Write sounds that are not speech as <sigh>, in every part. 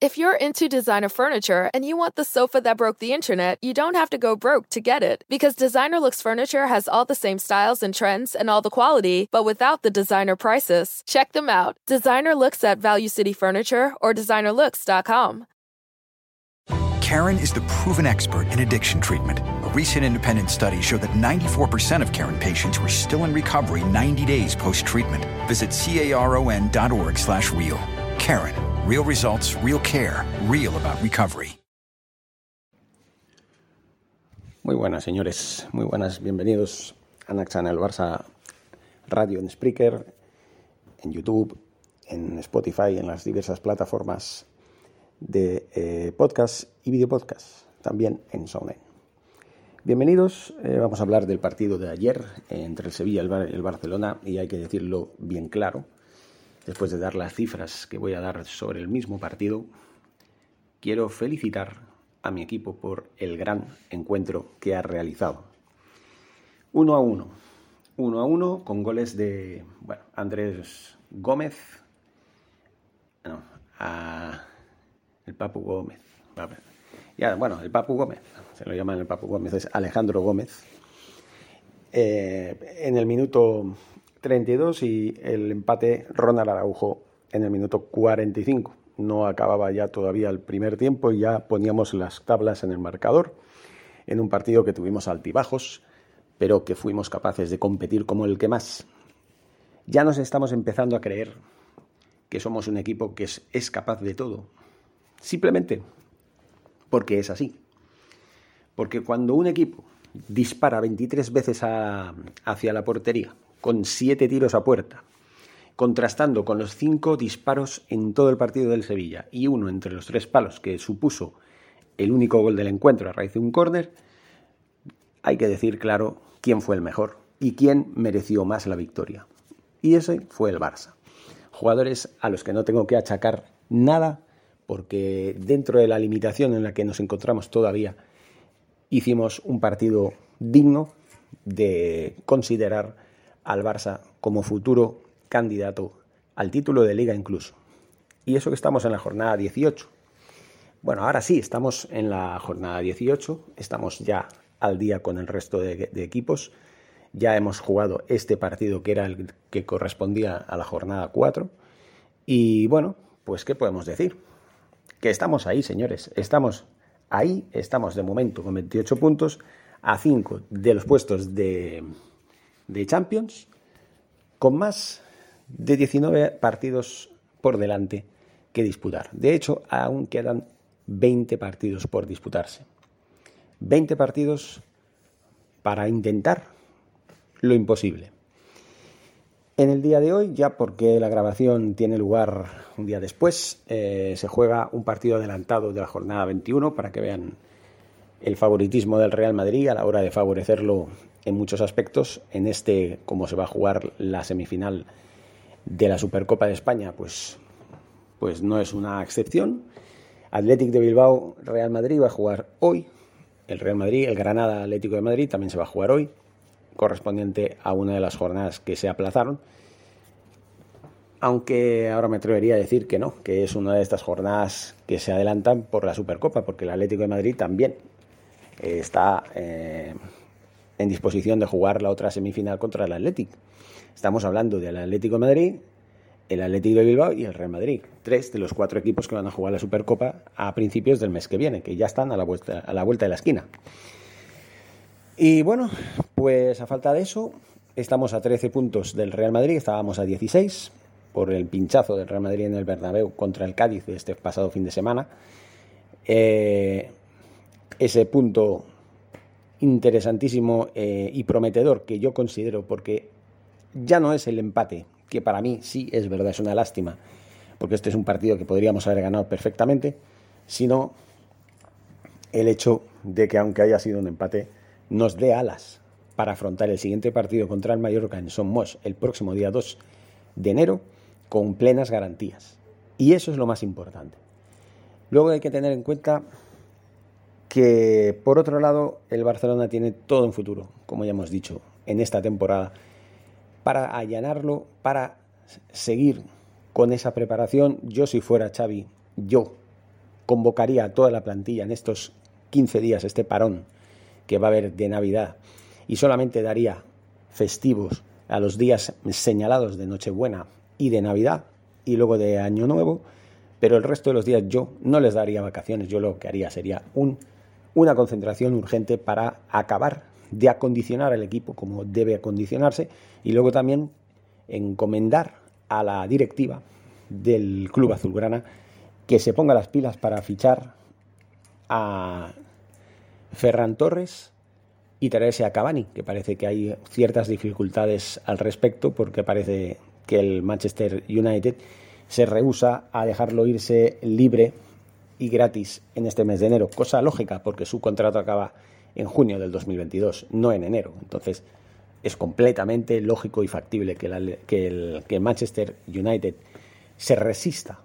If you're into designer furniture and you want the sofa that broke the internet, you don't have to go broke to get it. Because Designer Looks Furniture has all the same styles and trends and all the quality, but without the designer prices. Check them out. Designer Looks at Value City Furniture or designerlooks.com. Karen is the proven expert in addiction treatment. A recent independent study showed that 94% of Karen patients were still in recovery 90 days post-treatment. Visit caron.org slash real. Karen Real results, real care, real about recovery. Muy buenas, señores. Muy buenas. Bienvenidos a Naxan el Barça Radio en Spreaker, en YouTube, en Spotify, en las diversas plataformas de eh, podcast y video podcast, también en SoundCloud. Bienvenidos. Eh, vamos a hablar del partido de ayer entre el Sevilla y el Barcelona y hay que decirlo bien claro después de dar las cifras que voy a dar sobre el mismo partido, quiero felicitar a mi equipo por el gran encuentro que ha realizado. Uno a uno. Uno a uno con goles de bueno, Andrés Gómez. No, a el Papu Gómez. Ya, bueno, el Papu Gómez. Se lo llaman el Papu Gómez. Es Alejandro Gómez. Eh, en el minuto 32 y el empate Ronald Araujo en el minuto 45. No acababa ya todavía el primer tiempo y ya poníamos las tablas en el marcador en un partido que tuvimos altibajos, pero que fuimos capaces de competir como el que más. Ya nos estamos empezando a creer que somos un equipo que es, capaz de todo. Simplemente porque es así. Porque cuando un equipo dispara 23 veces hacia la portería con siete tiros a puerta, contrastando con los cinco disparos en todo el partido del Sevilla y uno entre los tres palos que supuso el único gol del encuentro a raíz de un córner, hay que decir claro quién fue el mejor y quién mereció más la victoria. Y ese fue el Barça. Jugadores a los que no tengo que achacar nada porque dentro de la limitación en la que nos encontramos todavía, hicimos un partido digno de considerar al Barça como futuro candidato al título de liga incluso. Y eso que estamos en la jornada 18. Bueno, ahora sí, estamos en la jornada 18, estamos ya al día con el resto de, equipos. Ya hemos jugado este partido que era el que correspondía a la jornada 4. Y bueno, pues ¿qué podemos decir? Que estamos ahí, señores. Estamos ahí, estamos de momento con 28 puntos, a 5 de los puestos de, de Champions, con más de 19 partidos por delante que disputar. De hecho, aún quedan 20 partidos por disputarse. 20 partidos para intentar lo imposible. En el día de hoy, ya porque la grabación tiene lugar un día después, eh, se juega un partido adelantado de la jornada 21 para que vean el favoritismo del Real Madrid a la hora de favorecerlo en muchos aspectos. En este, como se va a jugar la semifinal de la Supercopa de España, pues, pues no es una excepción. Athletic de Bilbao, Real Madrid va a jugar hoy. El Real Madrid, el Granada Atlético de Madrid también se va a jugar hoy, correspondiente a una de las jornadas que se aplazaron. Aunque ahora me atrevería a decir que no, que es una de estas jornadas que se adelantan por la Supercopa, porque el Atlético de Madrid también está eh, en disposición de jugar la otra semifinal contra el Atlético. Estamos hablando del Atlético de Madrid, el Atlético de Bilbao y el Real Madrid. Tres de los cuatro equipos que van a jugar la Supercopa a principios del mes que viene, que ya están a la vuelta, a la vuelta de la esquina. Y bueno, pues a falta de eso, estamos a 13 puntos del Real Madrid, estábamos a 16 por el pinchazo del Real Madrid en el Bernabéu contra el Cádiz este pasado fin de semana. Eh, ese punto interesantísimo eh, y prometedor que yo considero, porque ya no es el empate, que para mí sí es verdad, es una lástima, porque este es un partido que podríamos haber ganado perfectamente, sino el hecho de que aunque haya sido un empate, nos dé alas para afrontar el siguiente partido contra el Mallorca en Son el próximo día 2 de enero con plenas garantías. Y eso es lo más importante. Luego hay que tener en cuenta que por otro lado el Barcelona tiene todo en futuro, como ya hemos dicho, en esta temporada, para allanarlo, para seguir con esa preparación. Yo si fuera Xavi, yo convocaría a toda la plantilla en estos 15 días, este parón que va a haber de Navidad, y solamente daría festivos a los días señalados de Nochebuena y de Navidad y luego de Año Nuevo, pero el resto de los días yo no les daría vacaciones, yo lo que haría sería un, una concentración urgente para acabar de acondicionar al equipo como debe acondicionarse y luego también encomendar a la directiva del Club Azulgrana que se ponga las pilas para fichar a Ferran Torres y traerse a Cavani, que parece que hay ciertas dificultades al respecto porque parece que el Manchester United se rehúsa a dejarlo irse libre y gratis en este mes de enero, cosa lógica porque su contrato acaba en junio del 2022, no en enero. Entonces es completamente lógico y factible que, el, que Manchester United se resista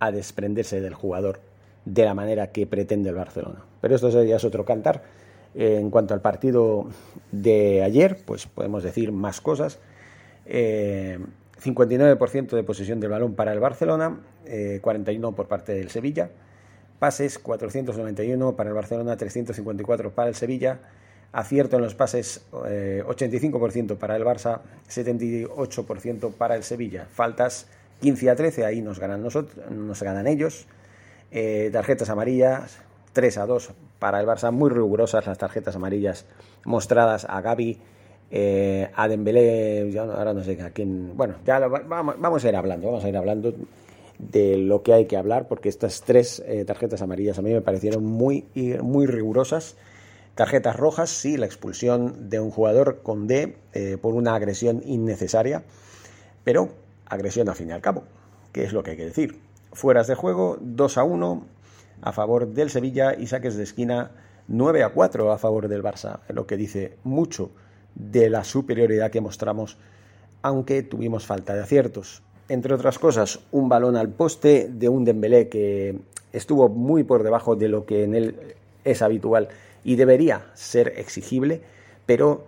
a desprenderse del jugador de la manera que pretende el Barcelona. Pero esto ya es otro cantar. En cuanto al partido de ayer, pues podemos decir más cosas. 59% eh, de posesión del balón para el Barcelona, 41% eh, por parte del Sevilla. Pases 491 para el Barcelona, 354 para el Sevilla. Acierto en los pases 85% eh, para el Barça, 78% para el Sevilla. Faltas 15 a 13, ahí nos ganan nosotros, nos ganan ellos. tarjetas amarillas, 3 a 2 para el Barça, muy rigurosas las tarjetas amarillas mostradas a Gaby, eh, a Dembélé, ahora no sé a quién, bueno, ya vamos, a ir hablando, vamos a ir hablando de lo que hay que hablar, porque estas tres eh, tarjetas amarillas a mí me parecieron muy, muy rigurosas. Tarjetas rojas, sí, la expulsión de un jugador con D eh, por una agresión innecesaria, pero agresión al fin y al cabo, que es lo que hay que decir. Fueras de juego, 2 a 1, a favor del Sevilla y saques de esquina 9 a 4 a favor del Barça, lo que dice mucho de la superioridad que mostramos, aunque tuvimos falta de aciertos. Entre otras cosas, un balón al poste de un Dembélé que estuvo muy por debajo de lo que en él es habitual y debería ser exigible, pero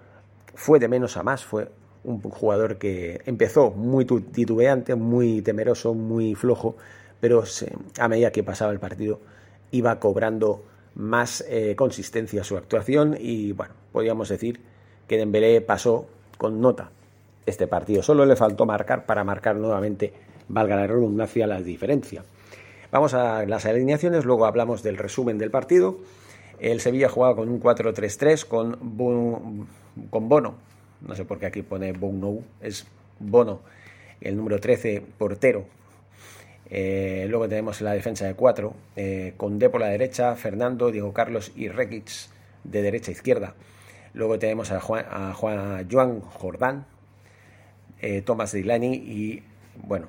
fue de menos a más, fue un jugador que empezó muy titubeante, muy temeroso, muy flojo, pero a medida que pasaba el partido iba cobrando más eh, consistencia a su actuación y bueno, podríamos decir que Dembélé pasó con nota este partido. Solo le faltó marcar para marcar nuevamente, valga la redundancia, la diferencia. Vamos a las alineaciones, luego hablamos del resumen del partido. El Sevilla jugaba con un 4-3-3 con, con Bono, no sé por qué aquí pone Bono, es Bono, el número 13, portero, eh, luego tenemos la defensa de cuatro, eh, con D por la derecha, Fernando, Diego Carlos y Rekic de derecha a izquierda. Luego tenemos a Juan, a Juan Jordán, eh, Dilani y, bueno,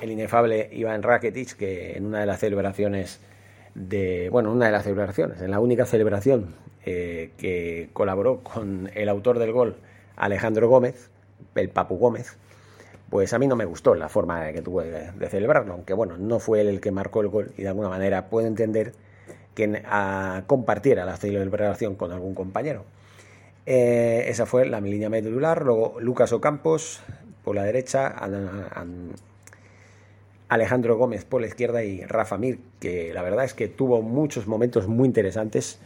el inefable Iván Rakitic, que en una de las celebraciones de, bueno, una de las celebraciones, en la única celebración que colaboró con el autor del gol, Alejandro Gómez, el Papu Gómez, pues a mí no me gustó la forma que tuve de, celebrarlo, aunque bueno, no fue él el que marcó el gol y de alguna manera puedo entender que compartiera la celebración con algún compañero. Eh, esa fue la línea medular, luego Lucas Ocampos por la derecha, Alejandro Gómez por la izquierda y Rafa Mir, que la verdad es que tuvo muchos momentos muy interesantes.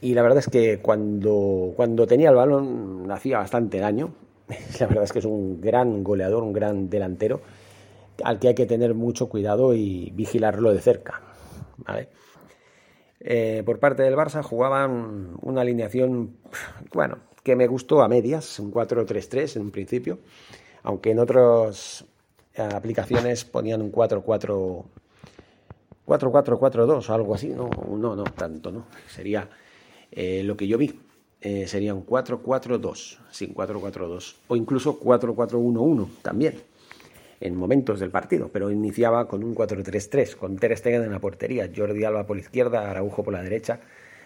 Y la verdad es que cuando, cuando tenía el balón hacía bastante daño, <laughs> la verdad es que es un gran goleador, un gran delantero, al que hay que tener mucho cuidado y vigilarlo de cerca. Eh, por parte del Barça jugaban una alineación, bueno, que me gustó a medias, un 4-3-3 en un principio, aunque en otras aplicaciones ponían un 4-4 4-4-4-2 o algo así, no, no, no tanto, ¿no? Sería eh, lo que yo vi eh, sería un 4-4-2, sin 4-4-2, o incluso 4-4-1-1 también, en momentos del partido, pero iniciaba con un 4-3-3, con Ter Stegen en la portería, Jordi Alba por la izquierda, Araujo por la derecha,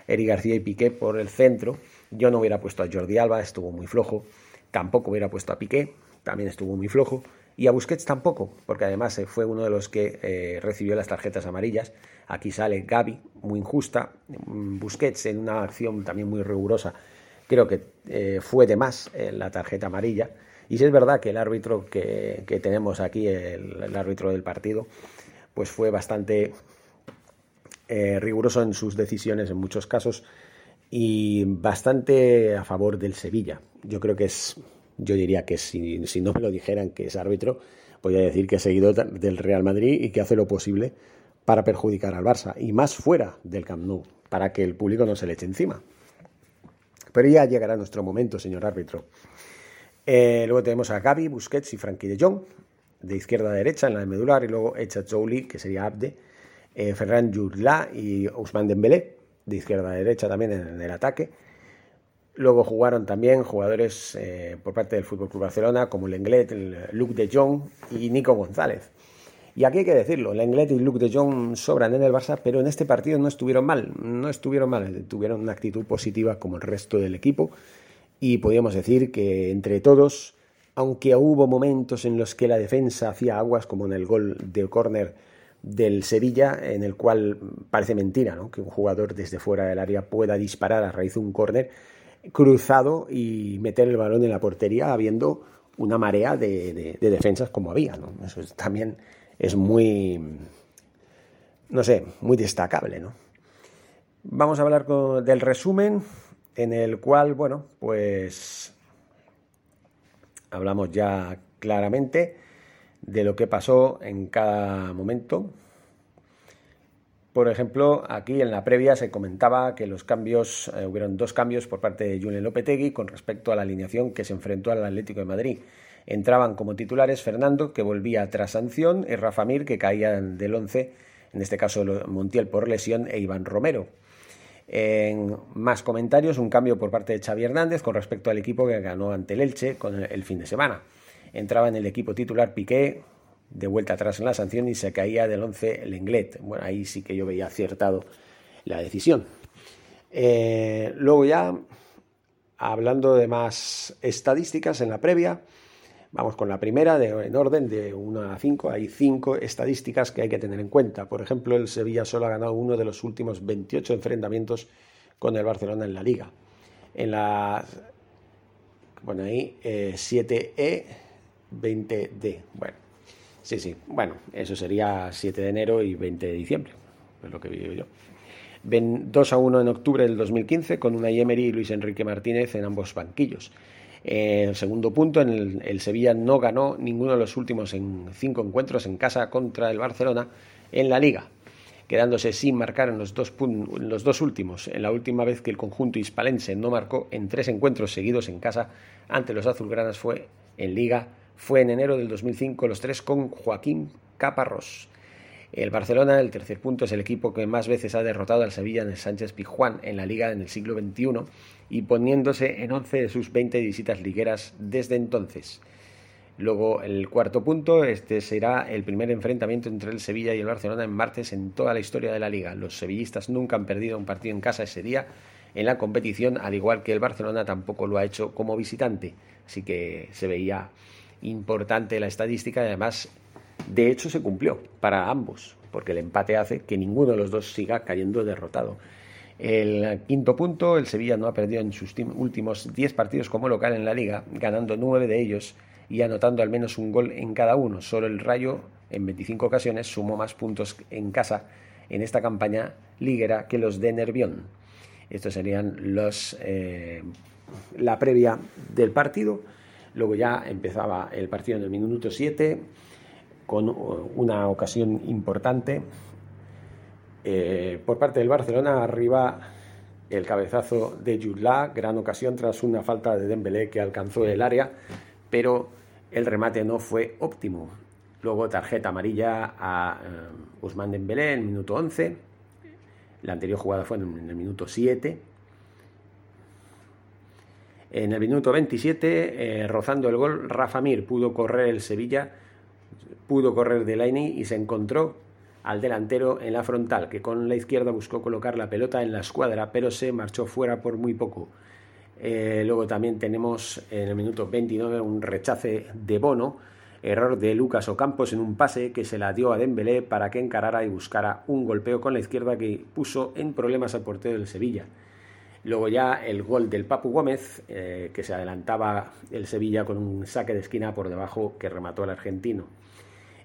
Eri García y Piqué por el centro. Yo no hubiera puesto a Jordi Alba, estuvo muy flojo, tampoco hubiera puesto a Piqué, también estuvo muy flojo, y a Busquets tampoco, porque además eh, fue uno de los que eh, recibió las tarjetas amarillas. Aquí sale Gaby, muy injusta. Mm, Busquets en una acción también muy rigurosa. Creo que eh, fue de más la tarjeta amarilla. Y si es verdad que el árbitro que, tenemos aquí, el, árbitro del partido, pues fue bastante eh, riguroso en sus decisiones en muchos casos y bastante a favor del Sevilla. Yo creo que es, yo diría que si, si no me lo dijeran que es árbitro, voy a decir que es seguidor del Real Madrid y que hace lo posible para perjudicar al Barça y más fuera del Camp Nou, para que el público no se le eche encima. Pero ya llegará nuestro momento, señor árbitro. Eh, luego tenemos a Gaby, Busquets y Frankie de Jong, de izquierda a derecha en la de medular, y luego Echa Jouli, que sería Abde, eh, Ferran Jurla y Ousmane Dembélé, de izquierda a derecha también en el ataque. Luego jugaron también jugadores eh, por parte del Fútbol Club Barcelona, como Lenglet, Luc de Jong y Nico González. Y aquí hay que decirlo, Lenglet y Luc de Jong sobran en el Barça, pero en este partido no estuvieron mal, no estuvieron mal, tuvieron una actitud positiva como el resto del equipo y podríamos decir que entre todos, aunque hubo momentos en los que la defensa hacía aguas, como en el gol de córner del Sevilla, en el cual parece mentira ¿no? que un jugador desde fuera del área pueda disparar a raíz de un córner cruzado y meter el balón en la portería habiendo una marea de, defensas como había. ¿no? Eso también es muy, no sé, muy destacable, ¿no? Vamos a hablar del resumen, en el cual, bueno, pues hablamos ya claramente de lo que pasó en cada momento. Por ejemplo, aquí en la previa se comentaba que los cambios, eh, hubieron dos cambios por parte de Julen Lopetegui con respecto a la alineación que se enfrentó al Atlético de Madrid. Entraban como titulares Fernando, que volvía tras sanción, y Rafa Mir, que caía del 11, en este caso Montiel por lesión, e Iván Romero. En más comentarios, un cambio por parte de Xavi Hernández con respecto al equipo que ganó ante el Elche con el fin de semana. Entraba en el equipo titular Piqué, de vuelta atrás en la sanción y se caía del 11 Lenglet. Bueno, ahí sí que yo veía acertado la decisión. Eh, luego ya, hablando de más estadísticas en la previa, Vamos con la primera, de, en orden de 1 a 5. Hay cinco estadísticas que hay que tener en cuenta. Por ejemplo, el Sevilla solo ha ganado uno de los últimos 28 enfrentamientos con el Barcelona en la liga. En la. Bueno, ahí 7E, eh, 20D. Bueno, sí, sí. Bueno, eso sería 7 de enero y 20 de diciembre. Es lo que vivo yo. Ven 2 a 1 en octubre del 2015 con una Emery y Luis Enrique Martínez en ambos banquillos. El segundo punto, en el, Sevilla no ganó ninguno de los últimos en cinco encuentros en casa contra el Barcelona en la liga, quedándose sin marcar en los dos, los dos últimos. En la última vez que el conjunto hispalense no marcó en tres encuentros seguidos en casa ante los azulgranas fue en liga, fue en enero del 2005 los tres con Joaquín Caparrós. El Barcelona, el tercer punto, es el equipo que más veces ha derrotado al Sevilla en el Sánchez Pizjuán en la liga en el siglo XXI y poniéndose en 11 de sus 20 visitas ligueras desde entonces. Luego el cuarto punto, este será el primer enfrentamiento entre el Sevilla y el Barcelona en martes en toda la historia de la liga. Los sevillistas nunca han perdido un partido en casa ese día en la competición, al igual que el Barcelona tampoco lo ha hecho como visitante. Así que se veía importante la estadística y además, de hecho, se cumplió para ambos, porque el empate hace que ninguno de los dos siga cayendo derrotado. El quinto punto, el Sevilla no ha perdido en sus últimos 10 partidos como local en la liga, ganando 9 de ellos y anotando al menos un gol en cada uno. Solo el Rayo, en 25 ocasiones, sumó más puntos en casa en esta campaña liguera que los de Nervión. Estos serían los, eh, la previa del partido. Luego ya empezaba el partido en el minuto 7 con una ocasión importante eh, por parte del Barcelona, arriba el cabezazo de Jutla, gran ocasión tras una falta de Dembélé que alcanzó el área, pero el remate no fue óptimo. Luego tarjeta amarilla a uh, Ousmane Dembélé en el minuto 11. La anterior jugada fue en el minuto 7. En el minuto 27, eh, rozando el gol, Rafa Mir pudo correr el Sevilla, pudo correr Delaney y se encontró al delantero en la frontal, que con la izquierda buscó colocar la pelota en la escuadra, pero se marchó fuera por muy poco. Eh, luego también tenemos en el minuto 29 un rechace de Bono, error de Lucas Ocampos en un pase que se la dio a Dembélé para que encarara y buscara un golpeo con la izquierda que puso en problemas al portero del Sevilla. Luego ya el gol del Papu Gómez, eh, que se adelantaba el Sevilla con un saque de esquina por debajo que remató al argentino.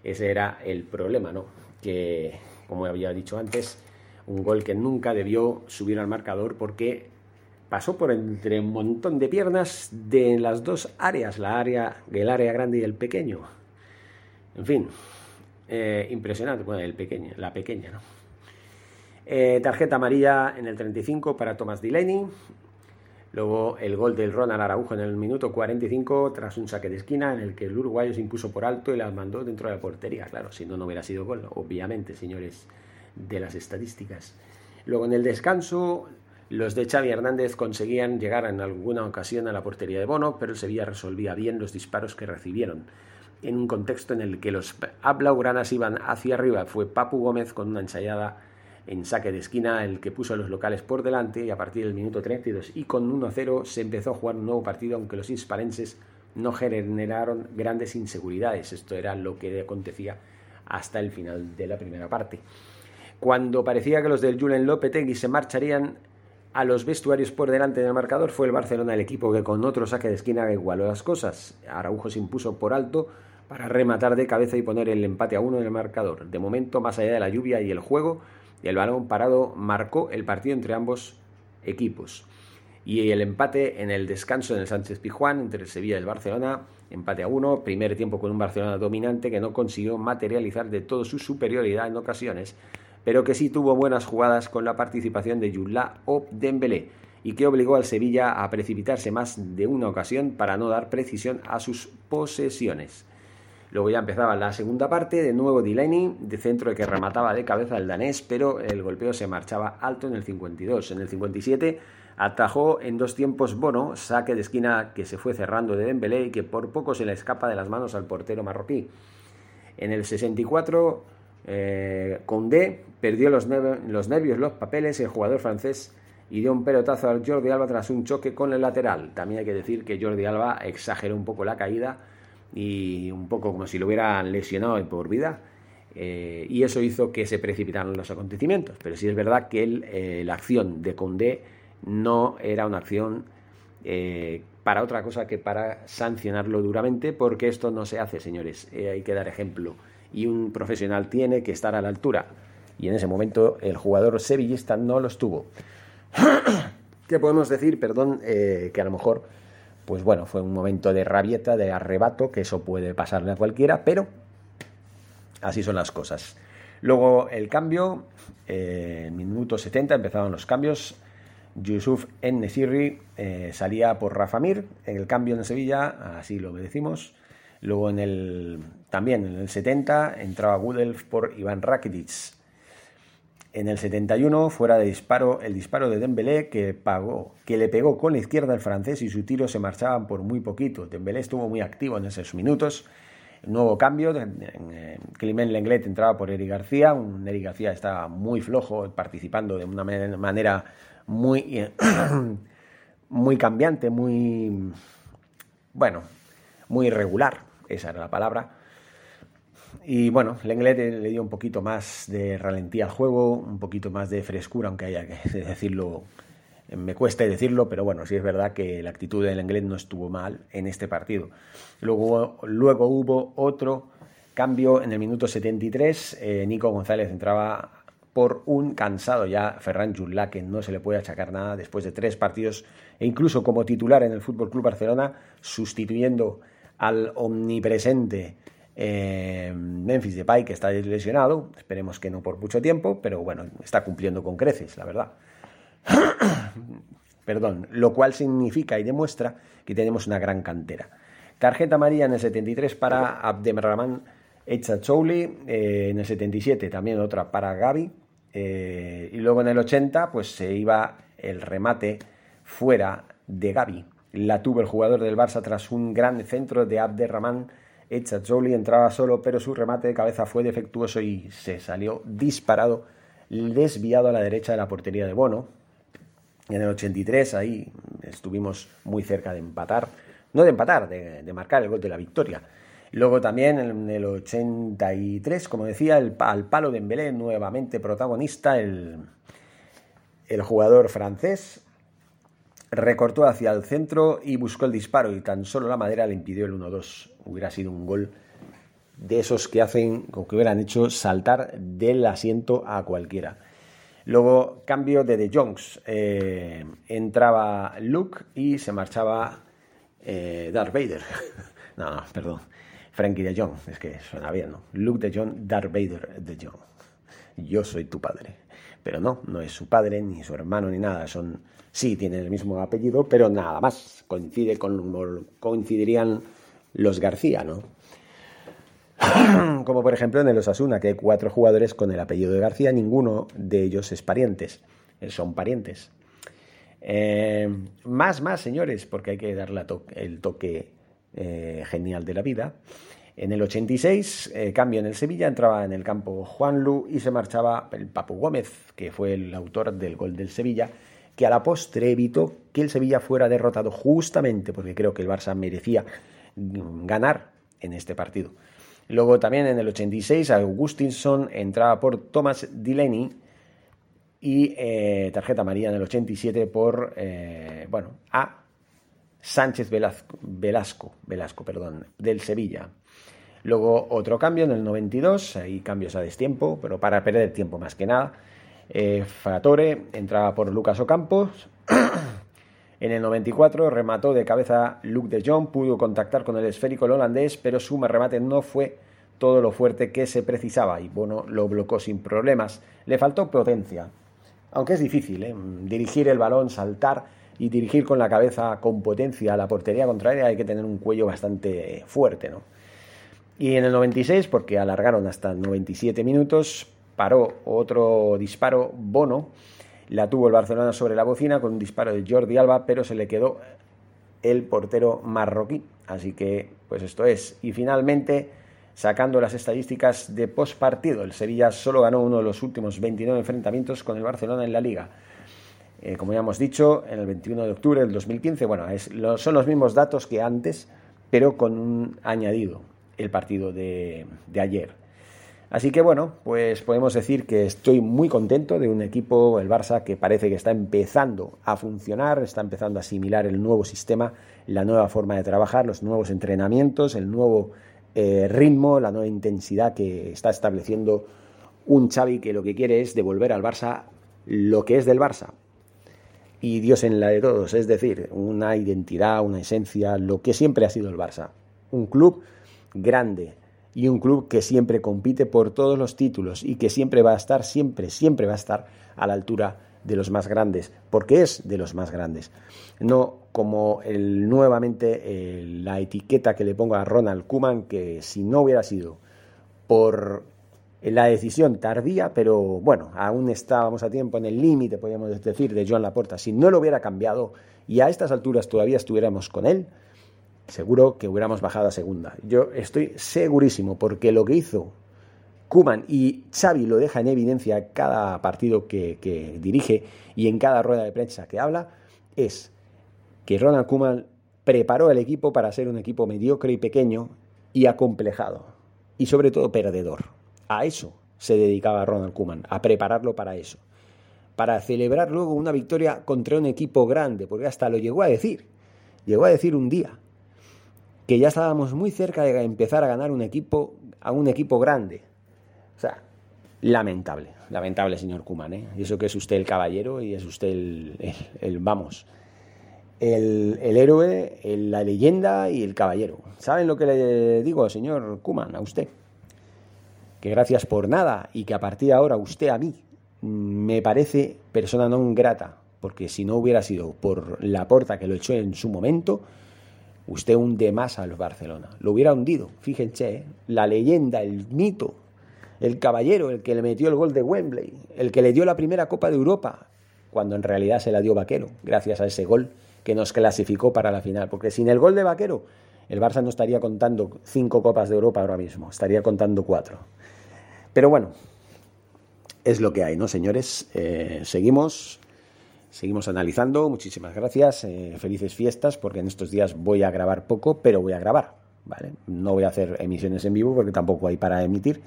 Ese era el problema, ¿no? que, como había dicho antes, Un gol que nunca debió subir al marcador porque pasó por entre un montón de piernas de las dos áreas, la área, el área grande y el pequeño. En fin, eh, impresionante, bueno, el pequeño, la pequeña, ¿no? Eh, tarjeta amarilla en el 35 para Thomas Delaney. Luego el gol del Ronald Araujo en el minuto 45 tras un saque de esquina en el que el uruguayo se impuso por alto y la mandó dentro de la portería. Claro, si no, no hubiera sido gol, obviamente, señores de las estadísticas. Luego en el descanso, los de Xavi Hernández conseguían llegar en alguna ocasión a la portería de Bono, pero Sevilla resolvía bien los disparos que recibieron. En un contexto en el que los blaugranas iban hacia arriba, fue Papu Gómez con una ensayada en saque de esquina el que puso a los locales por delante y a partir del minuto 32 y con 1-0 se empezó a jugar un nuevo partido aunque los hispalenses no generaron grandes inseguridades. Esto era lo que acontecía hasta el final de la primera parte. Cuando parecía que los del Julen Lopetegui se marcharían a los vestuarios por delante del marcador, fue el Barcelona el equipo que con otro saque de esquina igualó las cosas. Araujo se impuso por alto para rematar de cabeza y poner el empate a uno en el marcador. De momento, más allá de la lluvia y el juego, y el balón parado marcó el partido entre ambos equipos. Y el empate en el descanso en el Sánchez Pijuán entre el Sevilla y el Barcelona, empate a uno, primer tiempo con un Barcelona dominante que no consiguió materializar de todo su superioridad en ocasiones, pero que sí tuvo buenas jugadas con la participación de Yulá o Dembélé y que obligó al Sevilla a precipitarse más de una ocasión para no dar precisión a sus posesiones. Luego ya empezaba la segunda parte, de nuevo Delaney, de centro que remataba de cabeza el danés, pero el golpeo se marchaba alto en el 52. En el 57 atajó en dos tiempos Bono, saque de esquina que se fue cerrando de Dembélé y que por poco se le escapa de las manos al portero marroquí. En el 64 eh, Condé perdió los, los nervios, los papeles, el jugador francés y dio un pelotazo al Jordi Alba tras un choque con el lateral. También hay que decir que Jordi Alba exageró un poco la caída y un poco como si lo hubieran lesionado por vida. Eh, y eso hizo que se precipitaran los acontecimientos. Pero sí es verdad que eh, la acción de Condé no era una acción eh, para otra cosa que para sancionarlo duramente, porque esto no se hace, señores. hay que dar ejemplo. Y un profesional tiene que estar a la altura. Y en ese momento el jugador sevillista no lo estuvo. <coughs> ¿Qué podemos decir? Perdón, que a lo mejor pues bueno, fue un momento de rabieta, de arrebato, que eso puede pasarle a cualquiera, pero así son las cosas. Luego el cambio, eh, minuto 70 empezaron los cambios. Yusuf En eh, salía por Rafa Mir en el cambio en Sevilla, así lo obedecimos. Luego en el, también en el 70 entraba Gudelf por Iván Rakitic. En el 71, fuera de disparo, el disparo de Dembélé que, pagó, que le pegó con la izquierda al francés y su tiro se marchaban por muy poquito. Dembélé estuvo muy activo en esos minutos. Nuevo cambio, Clement Lenglet entraba por Eric García, un Eric García estaba muy flojo, participando de una manera muy, <coughs> muy cambiante, muy, bueno, muy irregular, esa era la palabra. Y bueno, Lenglet le dio un poquito más de ralentía al juego, un poquito más de frescura, aunque haya que <laughs> decirlo, me cuesta decirlo, pero bueno, sí es verdad que la actitud de Lenglet no estuvo mal en este partido. Luego, luego hubo otro cambio en el minuto 73, eh, Nico González entraba por un cansado ya Ferran Junla, que no se le puede achacar nada después de tres partidos e incluso como titular en el Fútbol Club Barcelona, sustituyendo al omnipresente eh, Memphis Depay, que está lesionado, esperemos que no por mucho tiempo, pero bueno, está cumpliendo con creces, la verdad. <coughs> Perdón, lo cual significa y demuestra que tenemos una gran cantera. Tarjeta amarilla en el 73 para Abdelrahman Echachouli, eh, en el 77 también otra para Gaby, eh, y luego en el 80 pues se iba el remate fuera de Gaby. La tuvo el jugador del Barça tras un gran centro de Abderrahman Jolie entraba solo, pero su remate de cabeza fue defectuoso y se salió disparado, desviado a la derecha de la portería de Bono. En el 83 ahí estuvimos muy cerca de empatar, no de empatar, de, marcar el gol de la victoria. Luego también en el 83, como decía, al palo de Embelé, nuevamente protagonista, el jugador francés recortó hacia el centro y buscó el disparo y tan solo la madera le impidió el 1-2. Hubiera sido un gol de esos que hacen, como que hubieran hecho saltar del asiento a cualquiera. Luego, cambio de De Jongs. Eh, entraba Luke y se marchaba eh, Darth Vader. <laughs> no, no, perdón. Frankie de Jong. Es que suena bien, ¿no? Luke de Jong, Darth Vader de Jong. Yo soy tu padre. Pero no, no es su padre, ni su hermano, ni nada. Son, sí, tienen el mismo apellido, pero nada más. Coincide con, coincidirían los García, ¿no? <clears throat> Como por ejemplo en el Osasuna, que hay cuatro jugadores con el apellido de García, ninguno de ellos es parientes, eh, son parientes. Eh, más, más, señores, porque hay que darle el toque eh, genial de la vida. En el 86, cambio en el Sevilla, entraba en el campo Juan Lu y se marchaba el Papu Gómez, que fue el autor del gol del Sevilla, que a la postre evitó que el Sevilla fuera derrotado justamente porque creo que el Barça merecía ganar en este partido. Luego también en el 86 Augustinson entraba por Thomas Delaney y eh, tarjeta María en el 87 por, eh, bueno, a Sánchez Velasco, Velasco, Velasco, perdón, del Sevilla. Luego otro cambio en el 92, ahí cambios a destiempo, pero para perder tiempo más que nada. Eh, Fatore entraba por Lucas Ocampos. en el 94 remató de cabeza Luke de Jong, pudo contactar con el esférico holandés, pero su remate no fue todo lo fuerte que se precisaba y bueno, lo bloqueó sin problemas. Le faltó potencia, aunque es difícil, ¿eh? dirigir el balón, saltar y dirigir con la cabeza con potencia a la portería contraria hay que tener un cuello bastante fuerte, ¿no? Y en el 96, porque alargaron hasta 97 minutos, paró otro disparo Bono, la tuvo el Barcelona sobre la bocina con un disparo de Jordi Alba, pero se le quedó el portero marroquí. Así que, pues esto es. Y finalmente Sacando las estadísticas de postpartido, el Sevilla solo ganó uno de los últimos 29 enfrentamientos con el Barcelona en la Liga. Eh, como ya hemos dicho, en el 21 de octubre del 2015, bueno, son los mismos datos que antes, pero con un añadido, el partido de, de ayer. Así que bueno, pues podemos decir que estoy muy contento de un equipo, el Barça, que parece que está empezando a funcionar, está empezando a asimilar el nuevo sistema, la nueva forma de trabajar, los nuevos entrenamientos, el nuevo eh, ritmo, la nueva intensidad que está estableciendo un Xavi que lo que quiere es devolver al Barça lo que es del Barça. Y Dios en la de todos, es decir, una identidad, una esencia, lo que siempre ha sido el Barça. Un club grande y un club que siempre compite por todos los títulos y que siempre va a estar, siempre, siempre va a estar a la altura de los más grandes, porque es de los más grandes. No como el, nuevamente la etiqueta que le pongo a Ronald Kuman, que si no hubiera sido por la decisión tardía, pero bueno, aún estábamos a tiempo en el límite, podríamos decir, de Joan Laporta. Si no lo hubiera cambiado y a estas alturas todavía estuviéramos con él, seguro que hubiéramos bajado a segunda. Yo estoy segurísimo, porque lo que hizo Kuman y Xavi lo deja en evidencia cada partido que, dirige y en cada rueda de prensa que habla, es que Ronald Kuman preparó el equipo para ser un equipo mediocre y pequeño y acomplejado y sobre todo perdedor. A eso se dedicaba Ronald Kuman, a prepararlo para eso, para celebrar luego una victoria contra un equipo grande, porque hasta lo llegó a decir, llegó a decir un día que ya estábamos muy cerca de empezar a ganar un equipo a un equipo grande. O sea, lamentable, lamentable, señor Kuman. ¿eh? Y eso que es usted el caballero y es usted el, vamos, el, héroe, la leyenda y el caballero. ¿Saben lo que le digo, señor Kuman, a usted? Que gracias por nada y que a partir de ahora usted a mí me parece persona no grata, porque si no hubiera sido por la porta que lo echó en su momento, usted hunde más al Barcelona. Lo hubiera hundido, fíjense, ¿eh? la leyenda, el mito el caballero, el que le metió el gol de Wembley, el que le dio la primera Copa de Europa, cuando en realidad se la dio Vaquero, gracias a ese gol que nos clasificó para la final. Porque sin el gol de Vaquero, el Barça no estaría contando cinco Copas de Europa ahora mismo, estaría contando cuatro. Pero bueno, es lo que hay, ¿no, señores? Eh, seguimos, seguimos analizando. Muchísimas gracias. Eh, felices fiestas, porque en estos días voy a grabar poco, pero voy a grabar. ¿vale? No voy a hacer emisiones en vivo porque tampoco hay para emitir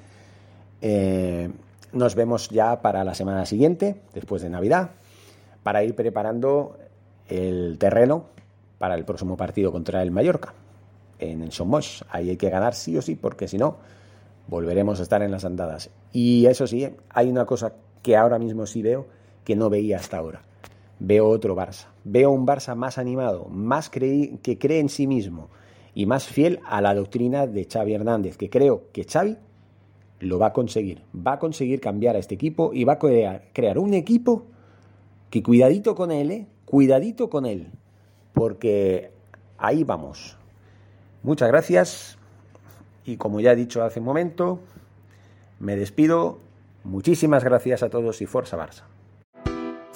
eh, nos vemos ya para la semana siguiente, después de Navidad, para ir preparando el terreno para el próximo partido contra el Mallorca en el Somos. Ahí hay que ganar sí o sí, porque si no, volveremos a estar en las andadas. Y eso sí, hay una cosa que ahora mismo sí veo que no veía hasta ahora. Veo otro Barça. Veo un Barça más animado, más que cree en sí mismo y más fiel a la doctrina de Xavi Hernández, que creo que Xavi lo va a conseguir. Va a conseguir cambiar a este equipo y va a crear, crear un equipo que cuidadito con él, ¿eh? cuidadito con él, porque ahí vamos. Muchas gracias y como ya he dicho hace un momento, me despido. Muchísimas gracias a todos y Forza Barça.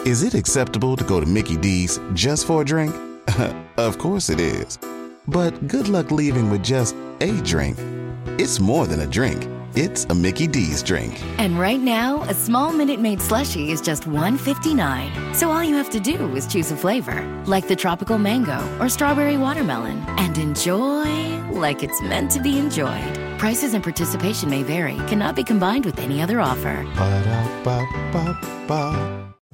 Is it acceptable to go to Mickey D's just for a drink? <laughs> of course it is. But good luck leaving with just a drink. It's more than a drink. It's a Mickey D's drink. And right now, a small Minute Maid slushie is just $1.59. So all you have to do is choose a flavor, like the tropical mango or strawberry watermelon, and enjoy like it's meant to be enjoyed. Prices and participation may vary, cannot be combined with any other offer. Ba-da-ba-ba-ba.